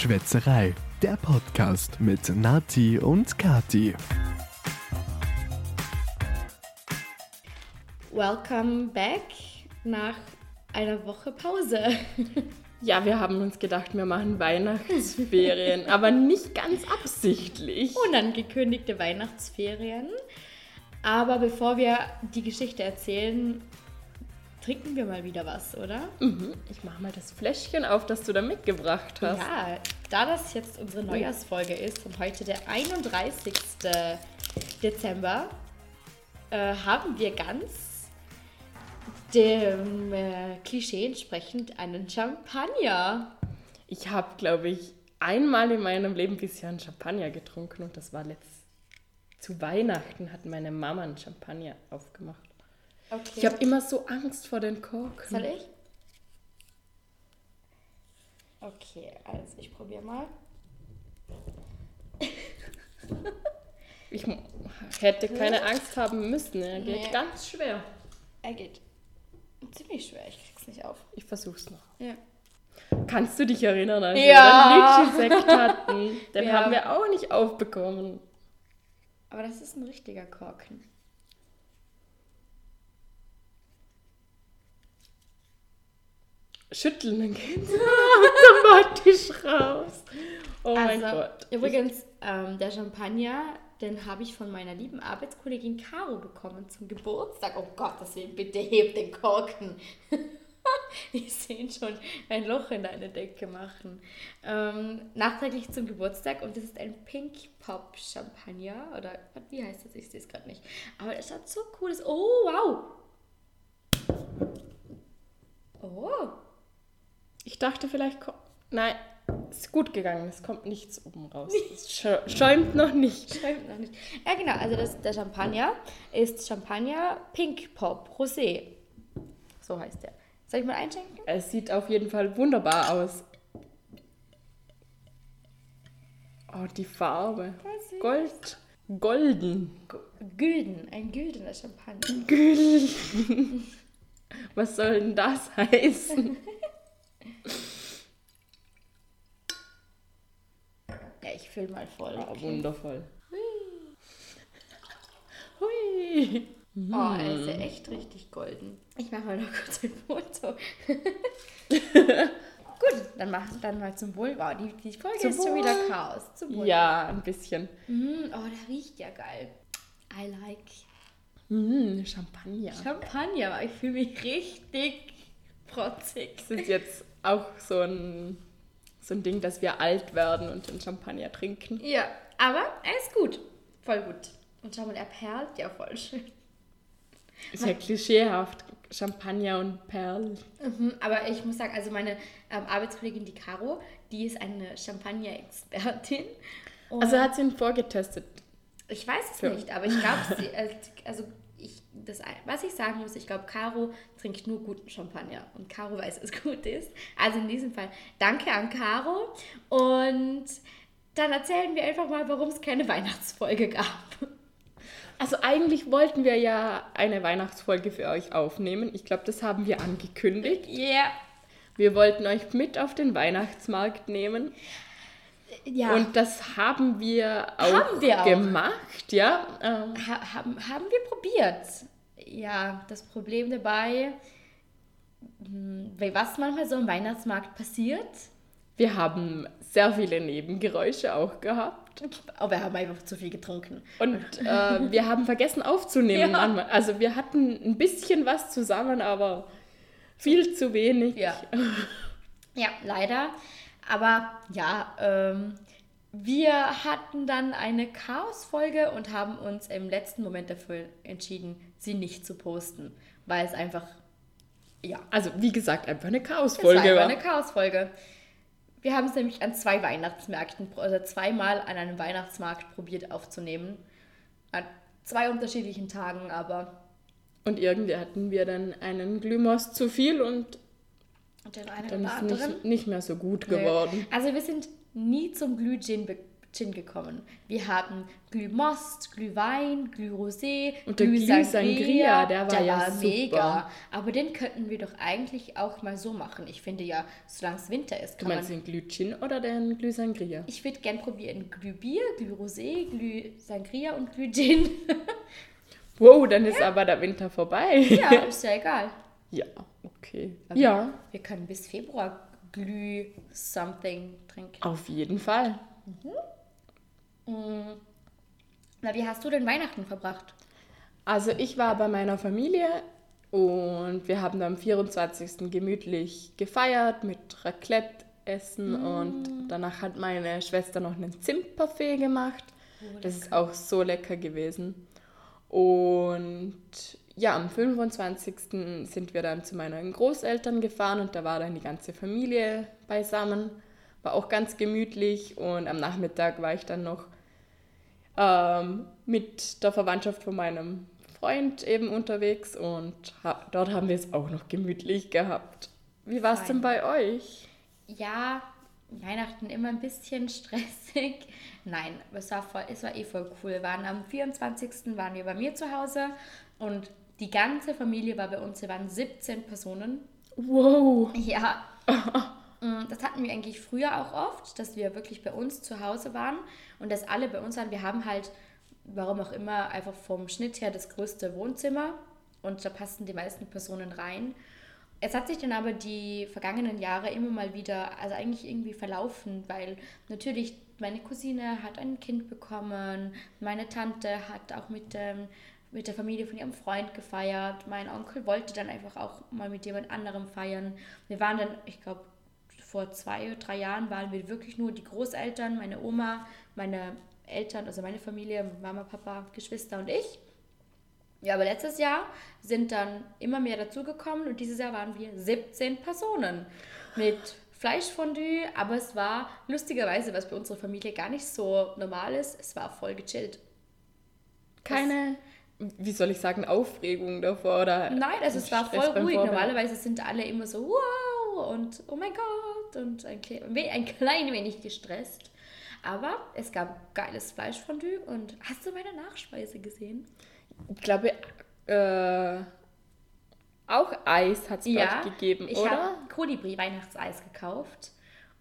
Schwätzerei, der Podcast mit Nati und Kati. Welcome back nach einer Woche Pause. Ja, wir haben uns gedacht, wir machen Weihnachtsferien, aber nicht ganz absichtlich. Unangekündigte Weihnachtsferien. Aber bevor wir die Geschichte erzählen, trinken wir mal wieder was, oder? Mhm. Ich mache mal das Fläschchen auf, das du da mitgebracht hast. Ja, da das jetzt unsere Neujahrsfolge ist und heute der 31. Dezember, äh, haben wir ganz dem äh, Klischee entsprechend einen Champagner. Ich habe, glaube ich, einmal in meinem Leben bisher einen Champagner getrunken und das war letzt zu Weihnachten hat meine Mama einen Champagner aufgemacht. Okay. Ich habe immer so Angst vor den Korken. Soll ich? Okay, also ich probiere mal. Ich hätte keine Angst haben müssen. Er geht Nee. ganz schwer. Er geht ziemlich schwer, ich krieg's nicht auf. Ich versuch's noch. Ja. Kannst du dich erinnern, als Ja. wir den Litschi-Sekt hatten? Den haben haben- wir auch nicht aufbekommen. Aber das ist ein richtiger Korken. Schütteln, dann geht's automatisch raus. Oh mein also, Gott. übrigens, ähm, der Champagner, den habe ich von meiner lieben Arbeitskollegin Caro bekommen zum Geburtstag. Oh Gott, deswegen bitte hebt den Korken. ich sehe schon ein Loch in deine Decke machen. Ähm, nachträglich zum Geburtstag und das ist ein Pink Pop Champagner. Oder wie heißt das? Ich sehe es gerade nicht. Aber es hat so cooles. Oh, wow! Oh, Ich dachte vielleicht, nein, ist gut gegangen. Es kommt nichts oben raus. Es schä- schäumt noch nicht. Schreibt noch nicht. Ja, genau. Also das, der Champagner ist Champagner Pink Pop Rosé. So heißt der. Soll ich mal einschenken? Es sieht auf jeden Fall wunderbar aus. Oh, die Farbe. Gold. Golden. Gülden. Ein güldener Champagner. Gülden. Was soll denn das heißen? Ja, ich fülle mal voll. Oh, Okay. wundervoll. Hui. Oh, er ist ja echt richtig golden. Ich mache mal noch kurz ein Foto. Gut, dann mach dann mal zum Wohl. Wow, die, die Folge Zum ist schon wieder Wohl. Chaos. Zum Wohl. Ja, ein bisschen. Mm, oh, der riecht ja geil. I like Mm, Champagner. Champagner. aber Ich fühle mich richtig protzig. Das ist jetzt auch so ein, so ein Ding, dass wir alt werden und den Champagner trinken. Ja, aber er ist gut. Voll gut. Und schau mal, er perlt ja voll schön. Ist ja klischeehaft. Champagner und Perl. Mhm, aber ich muss sagen, also meine ähm, Arbeitskollegin, die Caro, die ist eine Champagner-Expertin. Also hat sie ihn vorgetestet. ich weiß es Ja. nicht, aber ich glaube, sie, äh, also das, was ich sagen muss, ich glaube, Caro trinkt nur guten Champagner und Caro weiß, was gut ist. Also in diesem Fall danke an Caro und dann erzählen wir einfach mal, warum es keine Weihnachtsfolge gab. Also eigentlich wollten wir ja eine Weihnachtsfolge für euch aufnehmen. Ich glaube, das haben wir angekündigt. Yeah. Wir wollten euch mit auf den Weihnachtsmarkt nehmen. Ja. Und das haben wir auch Haben wir auch. gemacht, ja. Ähm, Ha haben, haben wir probiert. Ja, das Problem dabei, hm, weil was manchmal so im Weihnachtsmarkt passiert, wir haben sehr viele Nebengeräusche auch gehabt. aber wir haben einfach zu viel getrunken. Und äh, wir haben vergessen aufzunehmen. Ja. Also wir hatten ein bisschen was zusammen, aber viel zu wenig. Ja. Ja, leider. Aber ja, ähm, wir hatten dann eine Chaos-Folge und haben uns im letzten Moment dafür entschieden, sie nicht zu posten, weil es einfach, ja, Also wie gesagt, einfach eine Es war Chaosfolge einfach war. eine Chaosfolge. Wir haben es nämlich an zwei Weihnachtsmärkten, also zweimal an einem Weihnachtsmarkt probiert aufzunehmen. An zwei unterschiedlichen Tagen, aber Und irgendwie hatten wir dann einen Glühmaus zu viel und den einen dann oder ist anderen. nicht, nicht mehr so gut Nö. geworden. Also wir sind nie zum Glühgin Gin gekommen. Wir haben Glühmost, Glühwein, Glührosé, Und der Glühsangria, der war ja super. mega. Aber den könnten wir doch eigentlich auch mal so machen. Ich finde ja, solange es Winter ist, Du kann meinst man... den Glühgin oder den Glühsangria? Ich würde gern probieren Glühbier, Glührosé, Glühsangria und Glühgin. Wow, dann ist aber der Winter vorbei. ja, ist ja egal. Ja, okay. Aber Ja, Wir können bis Februar Glüh something trinken. auf jeden Fall. Na, wie hast du denn Weihnachten verbracht? Also ich war bei meiner Familie und wir haben am 24. gemütlich gefeiert mit Raclette essen und danach hat meine Schwester noch einen Zimtparfait gemacht. das ist auch so lecker gewesen. Und ja, am 25. sind wir dann zu meinen Großeltern gefahren und da war dann die ganze Familie beisammen. War auch ganz gemütlich und am Nachmittag war ich dann noch ähm, mit der Verwandtschaft von meinem Freund eben unterwegs und ha dort haben wir es auch noch gemütlich gehabt. Wie war es denn bei euch? Ja, Weihnachten immer ein bisschen stressig. Nein, es war, voll, es war eh voll cool. Wir waren am 24. waren wir bei mir zu Hause und die ganze Familie war bei uns. Wir waren 17 Personen. Wow! Ja. Mm, Das hatten wir eigentlich früher auch oft, dass wir wirklich bei uns zu Hause waren und dass alle bei uns waren. Wir haben halt, warum auch immer, einfach vom Schnitt her das größte Wohnzimmer und da passten die meisten Personen rein. Es hat sich dann aber die vergangenen Jahre immer mal wieder, also eigentlich irgendwie verlaufen, weil natürlich meine Cousine hat ein Kind bekommen, meine Tante hat auch mit, ähm, mit der Familie von ihrem Freund gefeiert, mein Onkel wollte dann einfach auch mal mit jemand anderem feiern. Wir waren dann, ich glaube, vor zwei oder drei Jahren waren wir wirklich nur die Großeltern, meine Oma, meine Eltern, also meine Familie, Mama, Papa, Geschwister und ich. Ja, aber letztes Jahr sind dann immer mehr dazugekommen und dieses Jahr waren wir 17 Personen mit Fleischfondue, aber es war lustigerweise, was bei unserer Familie gar nicht so normal ist, es war voll gechillt. Keine, wie soll ich sagen, Aufregung davor oder Nein, also es war Stress voll ruhig. Normalerweise sind alle immer so wow und oh mein Gott und ein, ein klein wenig gestresst. Aber es gab geiles Fleischfondue und hast du meine Nachspeise gesehen? Ich glaube, äh, auch Eis hat es Ja, gegeben, ich oder? habe Kolibri Weihnachtseis gekauft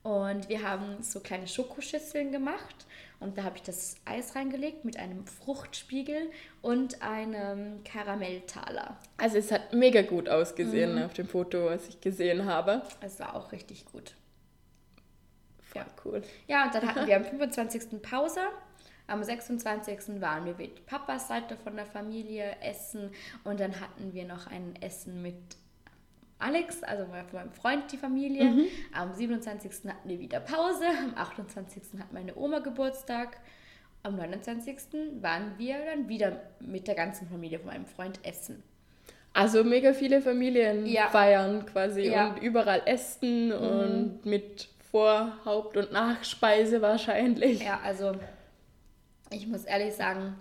und wir haben so kleine Schokoschüsseln gemacht und da habe ich das Eis reingelegt mit einem Fruchtspiegel und einem Karamelltaler. Also es hat mega gut ausgesehen Mhm. auf dem Foto, was ich gesehen habe. Es war auch richtig gut. Voll cool. Ja, und dann hatten wir am 25. Pause. Am 26. waren wir mit Papas Seite von der Familie essen und dann hatten wir noch ein Essen mit Alex, also von meinem Freund, die Familie. Am 27. hatten wir wieder Pause. Am 28. hat meine Oma Geburtstag. Am 29. waren wir dann wieder mit der ganzen Familie von meinem Freund essen. Also mega viele Familien Ja. feiern quasi Ja. und überall essen und mit Vor-, Haupt- und Nachspeise wahrscheinlich. Ja, also ich muss ehrlich sagen,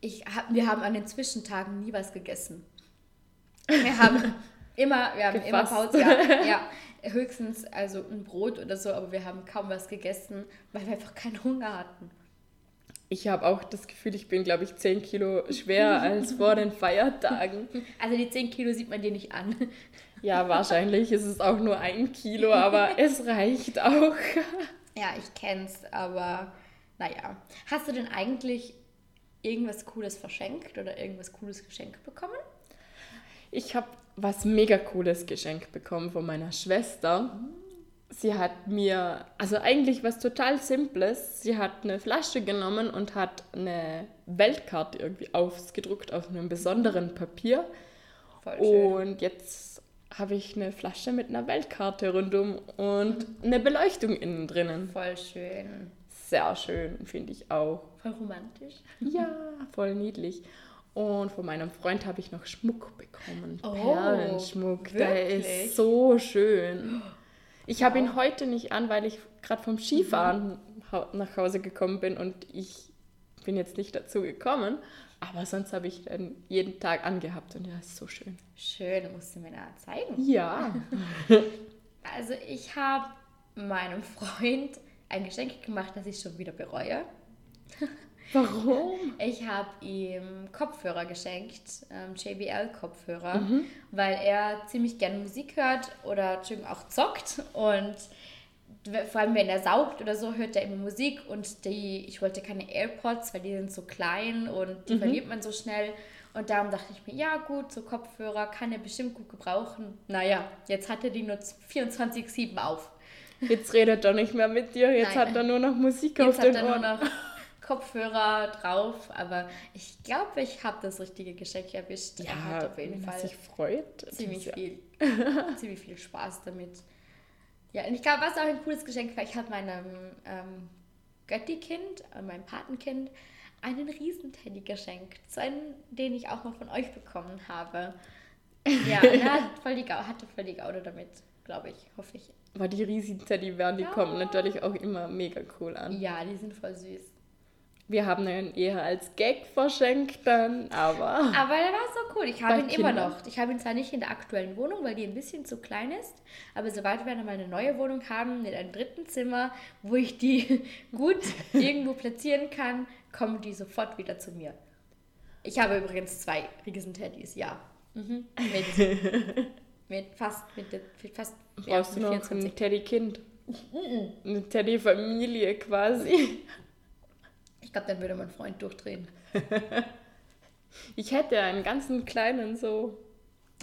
ich hab, wir haben an den Zwischentagen nie was gegessen. Wir haben immer, wir haben immer Gefasst. Pause, ja, ja, höchstens also ein Brot oder so, aber wir haben kaum was gegessen, weil wir einfach keinen Hunger hatten. Ich habe auch das Gefühl, ich bin, glaube ich, 10 Kilo schwerer als vor den Feiertagen. Also die 10 Kilo sieht man dir nicht an. Ja, wahrscheinlich ist es auch nur ein Kilo, aber es reicht auch. Ja, ich kenn's, aber naja. Hast du denn eigentlich irgendwas Cooles verschenkt oder irgendwas Cooles geschenkt bekommen? Ich habe was mega cooles geschenkt bekommen von meiner Schwester. Sie hat mir, also eigentlich was total Simples. Sie hat eine Flasche genommen und hat eine Weltkarte irgendwie ausgedruckt auf einem besonderen Papier. Voll schön. Und jetzt habe ich eine Flasche mit einer Weltkarte rundum und eine Beleuchtung innen drinnen. Voll schön. Sehr schön, finde ich auch. Voll romantisch. Ja, voll niedlich. Und von meinem Freund habe ich noch Schmuck bekommen. Oh, Perlenschmuck. Der wirklich? ist so schön. Ich habe ihn heute nicht an, weil ich gerade vom Skifahren hau- nach Hause gekommen bin und ich bin jetzt nicht dazu gekommen. Aber sonst habe ich ihn jeden Tag angehabt und er ist so schön. Schön, musst du mir da zeigen. Ja. Also ich habe meinem Freund ein Geschenk gemacht, das ich schon wieder bereue. Warum? Ich habe ihm Kopfhörer geschenkt, ähm, JBL-Kopfhörer, weil er ziemlich gerne Musik hört oder auch zockt und vor allem wenn er saugt oder so, hört er immer Musik und die, ich wollte keine AirPods, weil die sind so klein und die verliert man so schnell. Und darum dachte ich mir, ja gut, so Kopfhörer kann er bestimmt gut gebrauchen. Naja, jetzt hat er die nur 24-7 auf. Jetzt redet er nicht mehr mit dir, jetzt Nein. hat er nur noch Musik Jetzt auf hat den er nur Ohren. Kopfhörer drauf, aber ich glaube, ich habe das richtige Geschenk erwischt. er hat auf jeden Fall sich freut. ziemlich ja- viel, ziemlich viel Spaß damit. Ja, und ich glaube, was auch ein cooles Geschenk war, ich habe meinem ähm, Götti-Kind, äh, meinem Patenkind, einen Riesenteddy geschenkt. So einen, den ich auch noch von euch bekommen habe. Ja, er hat voll die Gau hatte voll die Gaude damit, glaube ich, hoffe ich. Aber die riesigen Teddybären, die Ja. kommen natürlich auch immer mega cool an. Ja, die sind voll süß. Wir haben ihn eher als Gag verschenkt dann, aber Aber der war so cool. Ich habe ihn immer Kindern. noch. Ich habe ihn zwar nicht in der aktuellen Wohnung, weil die ein bisschen zu klein ist, aber sobald wir dann mal eine neue Wohnung haben, mit einem dritten Zimmer, wo ich die gut irgendwo platzieren kann, kommen die sofort wieder zu mir. Ich habe übrigens zwei Riesenteddys, ja. Mhm. Mit, mit fast, mit, mit fast ja, brauchst du mit noch ein Teddykind. Eine Teddyfamilie quasi. Ich glaube, dann würde mein Freund durchdrehen. Ich hätte einen ganzen kleinen so.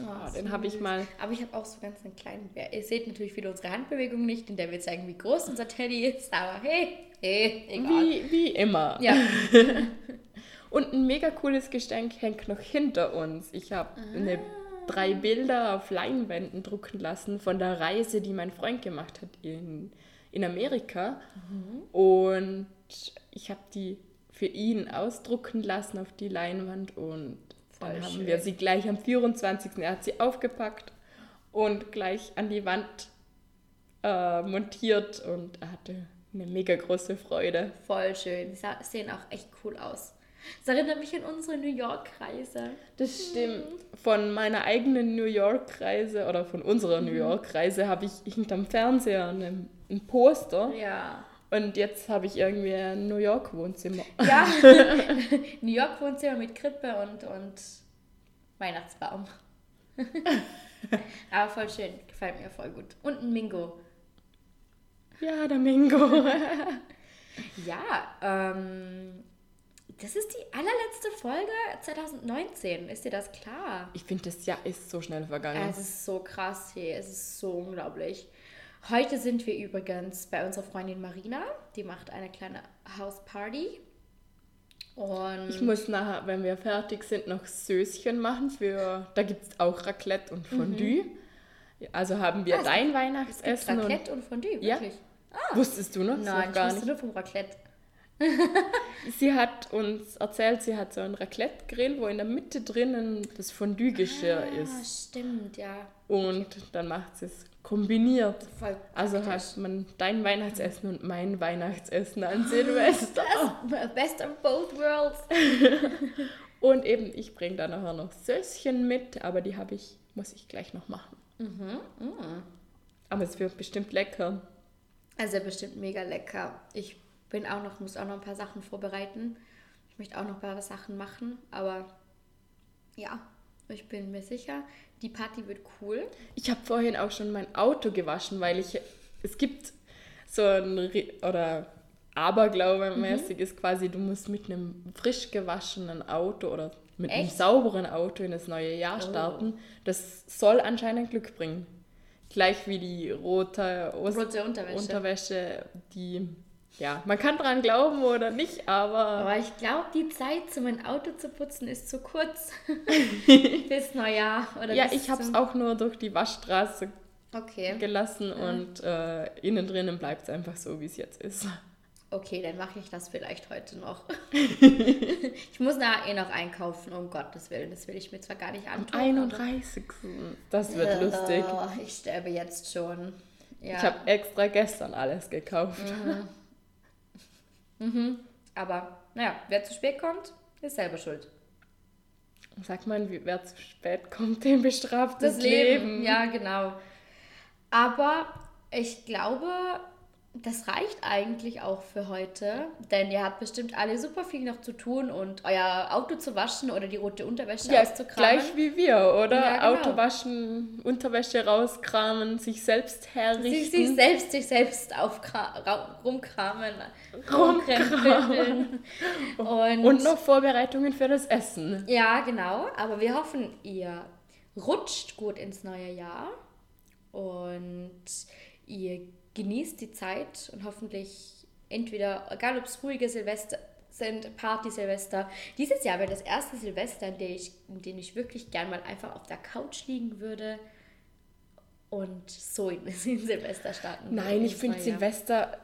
Oh, Ah, den habe ich mal. Aber ich habe auch so ganz einen kleinen Bär. Ihr seht natürlich wieder unsere Handbewegung nicht, in der wir zeigen, wie groß unser Teddy ist. Aber hey, hey, egal. Wie, wie immer. Ja, Und ein mega cooles Geschenk hängt noch hinter uns. Ich habe eine drei Bilder auf Leinwänden drucken lassen von der Reise, die mein Freund gemacht hat in, in Amerika. Und ich habe die für ihn ausdrucken lassen auf die Leinwand und Voll dann haben schön. wir sie gleich am 24. Er hat sie aufgepackt und gleich an die Wand äh, montiert und er hatte eine mega große Freude. voll schön. Die sehen auch echt cool aus. Das erinnert mich an unsere New York-Reise. Das stimmt. Von meiner eigenen New York-Reise oder von unserer New York-Reise habe ich hinterm Fernseher ein, ein Poster Ja. und jetzt habe ich irgendwie ein New York-Wohnzimmer. Ja, New York-Wohnzimmer mit Krippe und, und Weihnachtsbaum. Aber voll schön, gefällt mir voll gut. Und ein Mingo. Ja, der Mingo. Ja, ähm, das ist die allerletzte Folge 2019. Ist dir das klar? Ich finde, das Jahr ist so schnell vergangen. Es ist so krass hier, es ist so unglaublich. Heute sind wir übrigens bei unserer Freundin Marina. Die macht eine kleine Hausparty. Und Ich muss nachher, wenn wir fertig sind, noch Söschen machen. Für, da gibt es auch Raclette und Fondue. Also haben wir Ah, dein Weihnachtsessen. Und, Raclette und Fondue, Ja. wirklich. wusstest du noch? Nein, ich gar wusste nicht. nur vom Raclette. Sie hat uns erzählt, sie hat so einen Raclette-Grill, wo in der Mitte drinnen das Fondue-Geschirr Ah, ist. stimmt, ja. Und dann macht sie es kombiniert. Voll Also hat man dein Weihnachtsessen und mein Weihnachtsessen an Silvester. Best of both worlds. Und eben, ich bringe da nachher noch Söschen mit, aber die habe ich, muss ich gleich noch machen. Aber es wird bestimmt lecker. Also bestimmt mega lecker. Ich bin auch noch, muss auch noch ein paar Sachen vorbereiten. Ich möchte auch noch ein paar Sachen machen, aber ja, ich bin mir sicher, die Party wird cool. Ich habe vorhin auch schon mein Auto gewaschen, weil ich, es gibt so ein, Re- oder Aberglaube mäßig ist quasi, du musst mit einem frisch gewaschenen Auto oder mit einem Echt? sauberen Auto in das neue Jahr Oh. starten. Das soll anscheinend Glück bringen. Gleich wie die rote, Ost Rote Unterwäsche. Unterwäsche, die, ja, man kann dran glauben oder nicht, aber Aber ich glaube, die Zeit, um ein Auto zu putzen, ist zu kurz. bis Neujahr. Oder ja, ich habe es auch nur durch die Waschstraße Okay. gelassen und äh, innen drinnen bleibt es einfach so, wie es jetzt ist. Okay, dann mache ich das vielleicht heute noch. ich muss nachher eh noch einkaufen, um Gottes Willen. Das will ich mir zwar gar nicht Am antun. 31. Das wird lustig. Oh, ich sterbe jetzt schon. Ja. Ich habe extra gestern alles gekauft. Aber naja, wer zu spät kommt, ist selber schuld. Sagt man, wer zu spät kommt, dem bestraft das, Das Leben. Leben. Ja, genau. Aber ich glaube, das reicht eigentlich auch für heute, denn ihr habt bestimmt alle super viel noch zu tun und euer Auto zu waschen oder die rote Unterwäsche Ja, auszukramen. gleich wie wir, oder? Ja, genau. Auto waschen, Unterwäsche rauskramen, sich selbst herrichten. sich, sich selbst, sich selbst rumkramen, Rumkramen. Und, Und noch Vorbereitungen für das Essen. ja, genau. Aber wir hoffen, ihr rutscht gut ins neue Jahr und ihr genießt die Zeit und hoffentlich entweder, egal ob es ruhige Silvester sind, Party-Silvester. Dieses Jahr wäre das erste Silvester, in dem ich, in dem ich wirklich gern mal einfach auf der Couch liegen würde und so in, in Silvester starten würde, Nein, ich finde. Silvester,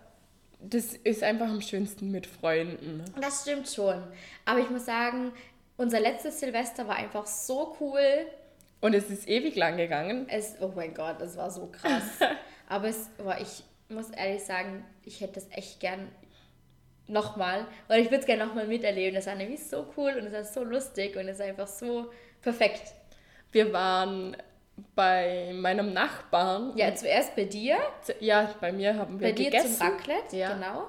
das ist einfach am schönsten mit Freunden. Das stimmt schon. Aber ich muss sagen, unser letztes Silvester war einfach so cool. Und es ist ewig lang gegangen. Es, oh mein Gott, das war so krass. Aber es war, ich muss ehrlich sagen, ich hätte es echt gern nochmal, oder ich würde es gerne nochmal miterleben. Das war nämlich so cool und es war so lustig und es ist einfach so perfekt. Wir waren bei meinem Nachbarn. Ja, zuerst bei dir, Ja, bei mir haben wir bei dir gegessen. zum Raclette, Ja. genau.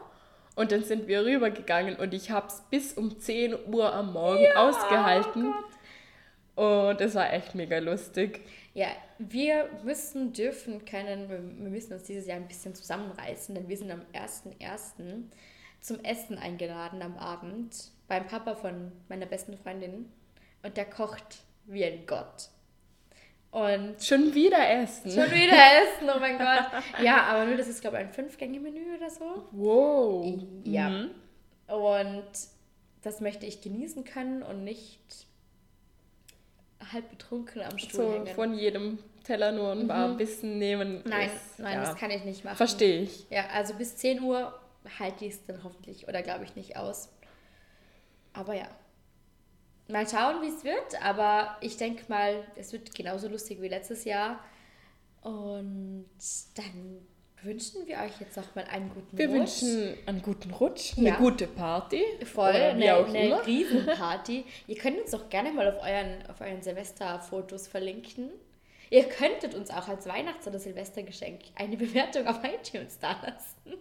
Und dann sind wir rübergegangen und ich habe es bis um 10 Uhr am Morgen ausgehalten. oh und es war echt mega lustig. Ja, wir müssen, dürfen, können, wir müssen uns dieses Jahr ein bisschen zusammenreißen, denn wir sind am 1.1. zum Essen eingeladen am Abend beim Papa von meiner besten Freundin und der kocht wie ein Gott. Und Schon wieder essen. schon wieder essen, oh mein Gott. Ja, aber nur das ist, glaube ich, ein Fünf-Gänge-Menü oder so. Wow. Ja. Mhm. Und das möchte ich genießen können und nicht halb betrunken am Stuhl So hängen. von jedem Teller nur ein paar Bissen nehmen. Mhm. Nein, ist, nein, ja, das kann ich nicht machen. Verstehe ich. Ja, also bis 10 Uhr halte ich es dann hoffentlich oder glaube ich nicht aus. Aber ja. Mal schauen, wie es wird, aber ich denke mal, es wird genauso lustig wie letztes Jahr. Und dann wünschen wir euch jetzt noch mal einen guten Wir Rutsch. wünschen einen guten Rutsch, Ja. eine gute Party. Voll, oder wie eine, auch eine immer. Riesenparty. Ihr könnt uns doch gerne mal auf euren, auf euren Silvesterfotos verlinken. Ihr könntet uns auch als Weihnachts- oder Silvestergeschenk eine Bewertung auf iTunes da lassen.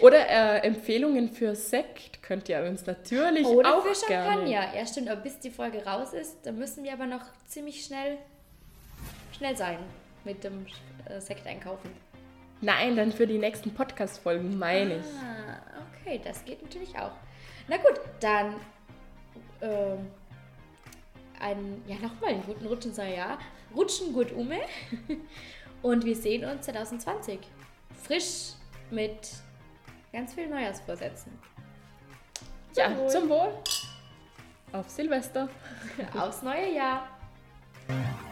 Oder äh, Empfehlungen für Sekt könnt ihr uns natürlich Oder auch für gerne. Champagner. Ja, stimmt, aber bis die Folge raus ist, dann müssen wir aber noch ziemlich schnell, schnell sein mit dem äh, Sekt einkaufen. Nein, dann für die nächsten Podcast-Folgen meine ich. Ah, okay, das geht natürlich auch. Na gut, dann ähm, ein, ja, nochmal einen guten Rutsch ins neue Jahr. Rutschen gut ume. Und wir sehen uns 2020. Frisch mit ganz vielen Neujahrsvorsätzen. Ja, Wohl. zum Wohl. Auf Silvester. Aufs neue Jahr.